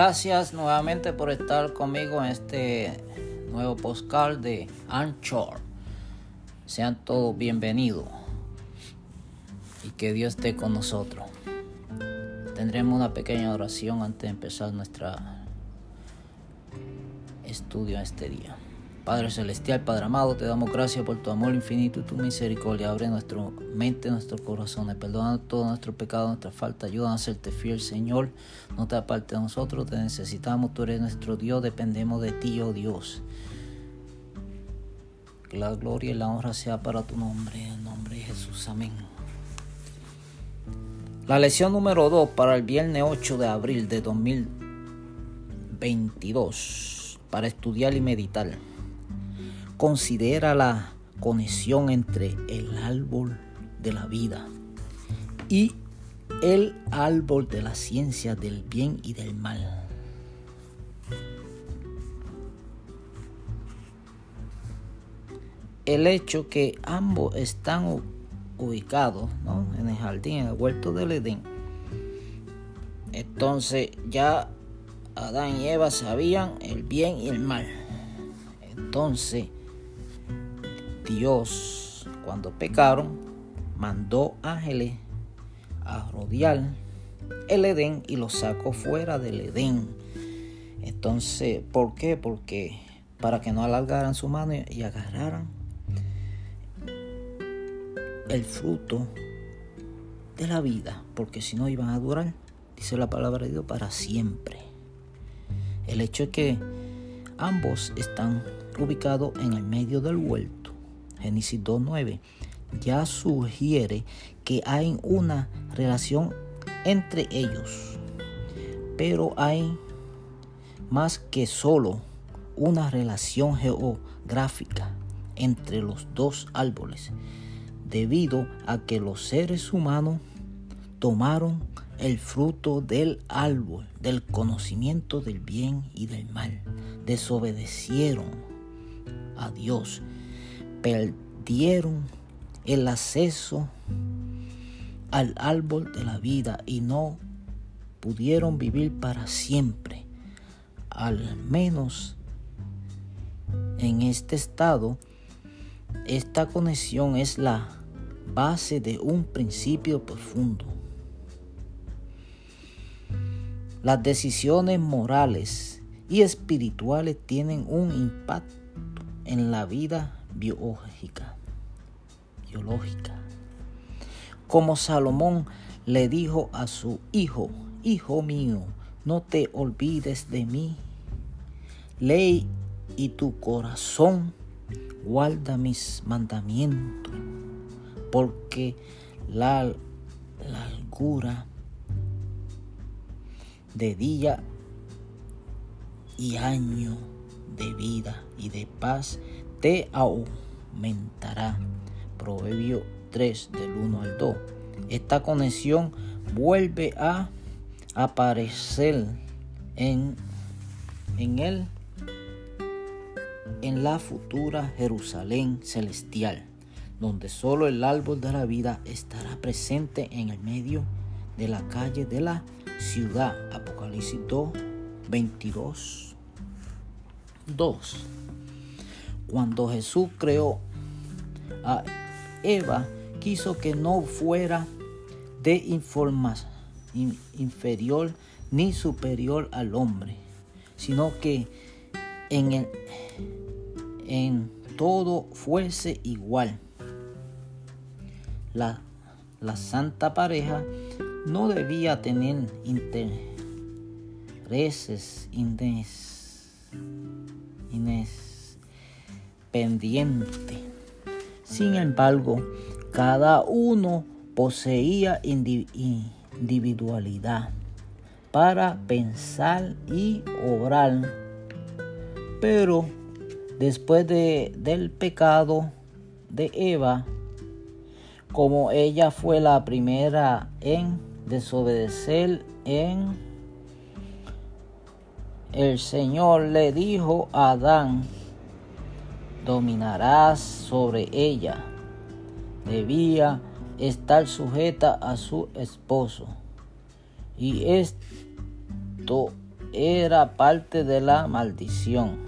Gracias nuevamente por estar conmigo en este nuevo postcard de Anchor. Sean todos bienvenidos y que Dios esté con nosotros. Tendremos una pequeña oración antes de empezar nuestro estudio este día. Padre Celestial, Padre amado, te damos gracias por tu amor infinito y tu misericordia. Abre nuestra mente, nuestros corazones. Perdona todo nuestro pecado, nuestra falta. Ayúdanos a serte fiel, Señor. No te aparte de nosotros, te necesitamos. Tú eres nuestro Dios, dependemos de ti, oh Dios. Que la gloria y la honra sea para tu nombre, en el nombre de Jesús. Amén. La lección número 2 para el viernes 8 de abril de 2022 para estudiar y meditar considera la conexión entre el árbol de la vida y el árbol de la ciencia del bien y del mal. El hecho que ambos están ubicados en el jardín, en el huerto del Edén. Entonces ya Adán y Eva sabían el bien y el mal. Entonces Dios, cuando pecaron, mandó ángeles a rodear el Edén y los sacó fuera del Edén. Entonces, ¿por qué? Porque para que no alargaran su mano y agarraran el fruto de la vida, porque si no iban a durar, dice la palabra de Dios, para siempre. El hecho es que ambos están ubicados en el medio del huerto Génesis 2.9, ya sugiere que hay una relación entre ellos. Pero hay más que solo una relación geográfica entre los dos árboles, debido a que los seres humanos tomaron el fruto del árbol del conocimiento del bien y del mal, desobedecieron a Dios perdieron el acceso al árbol de la vida y no pudieron vivir para siempre. Al menos en este estado, esta conexión es la base de un principio profundo. Las decisiones morales y espirituales tienen un impacto en la vida biológica. biológica. Como Salomón le dijo a su hijo, Hijo mío, no te olvides de mí. Ley y tu corazón guarda mis mandamientos, porque la largura de día y año de vida y de paz te aumentará. Proverbio 3 del 1 al 2. Esta conexión vuelve a aparecer en, en él en la futura Jerusalén celestial, donde solo el árbol de la vida estará presente en el medio de la calle de la ciudad. Apocalipsis 2, 22, 2. Cuando Jesús creó a Eva, quiso que no fuera de información inferior ni superior al hombre, sino que en, en todo fuese igual. La, la santa pareja no debía tener intereses ines pendiente. Sin embargo, cada uno poseía individualidad para pensar y obrar. Pero después de, del pecado de Eva, como ella fue la primera en desobedecer en el Señor le dijo a Adán dominarás sobre ella. Debía estar sujeta a su esposo. Y esto era parte de la maldición.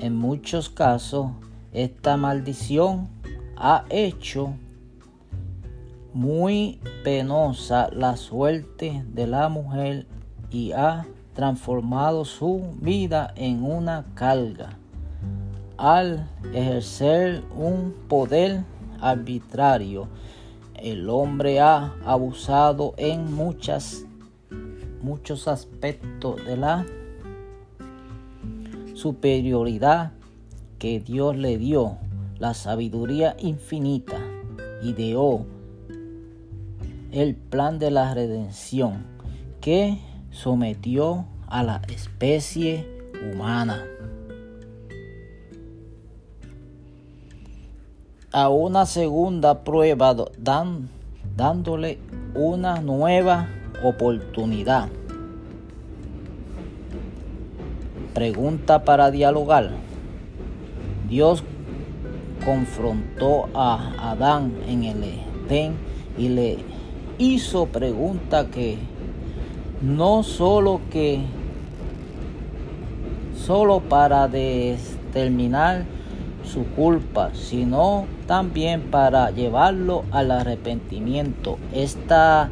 En muchos casos, esta maldición ha hecho muy penosa la suerte de la mujer y ha transformado su vida en una carga al ejercer un poder arbitrario. El hombre ha abusado en muchas, muchos aspectos de la superioridad que Dios le dio, la sabiduría infinita, ideó el plan de la redención que sometió a la especie humana a una segunda prueba dan, dándole una nueva oportunidad. Pregunta para dialogar. Dios confrontó a Adán en el Edén y le hizo pregunta que no solo que solo para determinar su culpa, sino también para llevarlo al arrepentimiento. Esta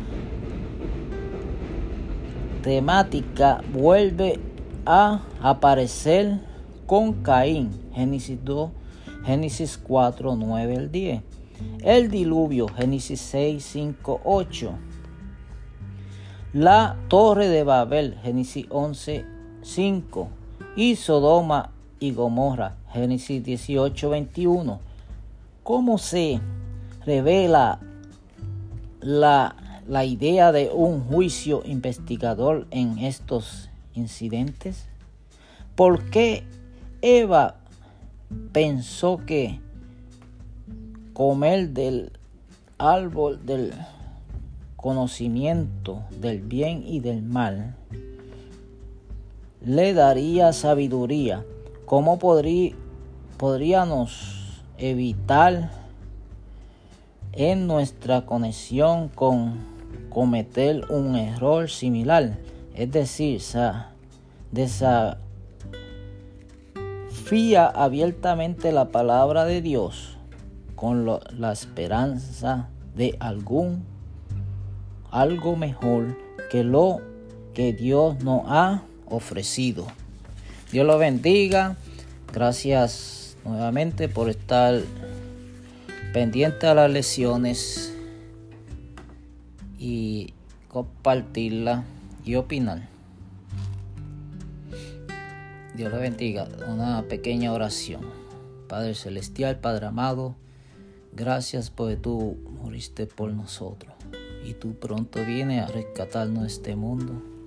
temática vuelve a aparecer con Caín, Génesis 2, Génesis 4, 9 al 10. El diluvio, Génesis 6, 5, 8. La torre de Babel, Génesis 11, 5. Y Sodoma y Gomorra, Génesis 18, 21. ¿Cómo se revela la, la idea de un juicio investigador en estos incidentes? ¿Por qué Eva pensó que comer del árbol del conocimiento del bien y del mal le daría sabiduría? ¿Cómo podríamos evitar en nuestra conexión con cometer un error similar? Es decir, desafía abiertamente la palabra de Dios con la esperanza de algún algo mejor que lo que Dios nos ha ofrecido. Dios lo bendiga. Gracias nuevamente por estar pendiente a las lecciones y compartirla y opinar. Dios le bendiga. Una pequeña oración. Padre Celestial, Padre amado, gracias porque tú moriste por nosotros y tú pronto vienes a rescatarnos de este mundo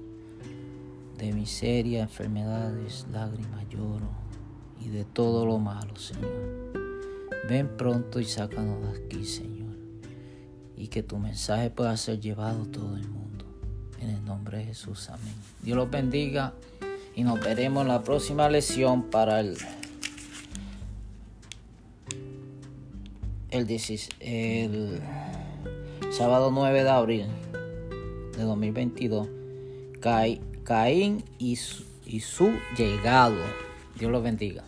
de miseria, enfermedades, lágrimas, lloro y de todo lo malo, Señor. Ven pronto y sácanos de aquí, Señor. Y que tu mensaje pueda ser llevado a todo el mundo. En el nombre de Jesús, amén. Dios los bendiga y nos veremos en la próxima lección para el, el, el sábado 9 de abril de 2022. Cae Caín y su, y su llegado. Dios los bendiga.